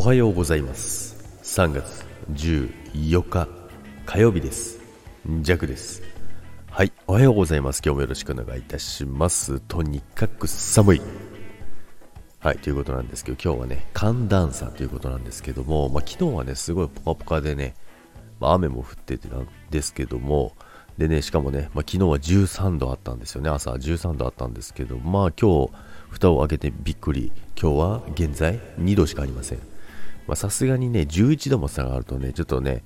おはようございます。3月14日火曜日です。ジャクです。はいおはようございます。今日もよろしくお願いいたします。とにかく寒い。はいということなんですけど今日はね寒暖差ということなんですけども、まあ、昨日はねすごいポカポカでね、まあ、雨も降っててなんですけどもでね、しかもね、まあ、昨日は13度あったんですよね、朝13度あったんですけど、まあ今日、蓋を開けてびっくり、今日は現在2度しかありません。さすがにね、11度も差がるとね、ちょっとね、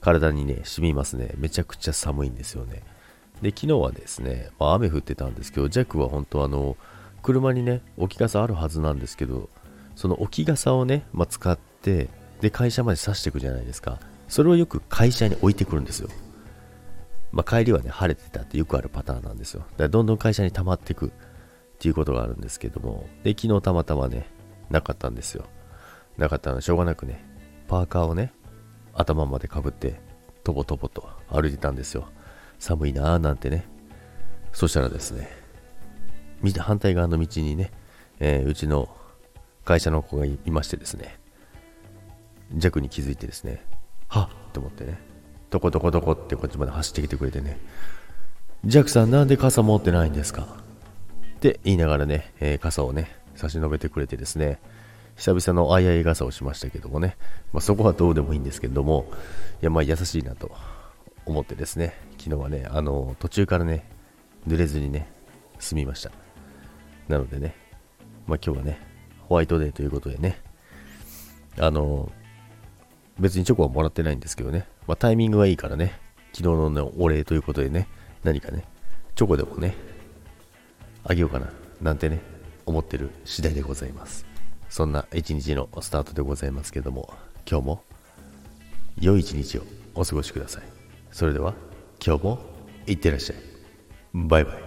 体にね、染みますね。めちゃくちゃ寒いんですよね。で、昨日はですね、まあ、雨降ってたんですけど、ジャックは本当あの、車にね、置き傘あるはずなんですけど、その置き傘をね、まあ、使って、で、会社まで刺していくじゃないですか。それをよく会社に置いてくるんですよ。まあ、帰りはね、晴れてたってよくあるパターンなんですよ。だからどんどん会社に溜まっていくっていうことがあるんですけども、で、昨日たまたまね、なかったんですよ。なかったので、しょうがなくね、パーカーをね、頭までかぶって、とぼとぼと歩いてたんですよ。寒いなーなんてね。そしたらですね、反対側の道にね、えー、うちの会社の子がいましてですね、弱に気づいてですね、はっって思ってね、どこどこどこってこっちまで走ってきてくれてね、ジャックさんなんで傘持ってないんですか？って言いながらね、えー、傘をね、差し伸べてくれてですね、久々のあいあい傘をしましたけどもね、まあ、そこはどうでもいいんですけども、いや、まあ優しいなと思ってですね、昨日はね、あの、途中からね、濡れずにね、済みました。なのでね、まあ今日はね、ホワイトデーということでね、あの、別にチョコはもらってないんですけどね、まあ、タイミングはいいからね、昨日の、ね、お礼ということでね、何かね、チョコでもね、あげようかな、なんてね、思ってる次第でございます。そんな一日のスタートでございますけども、今日も良い一日をお過ごしください。それでは、今日もいってらっしゃい。バイバイ。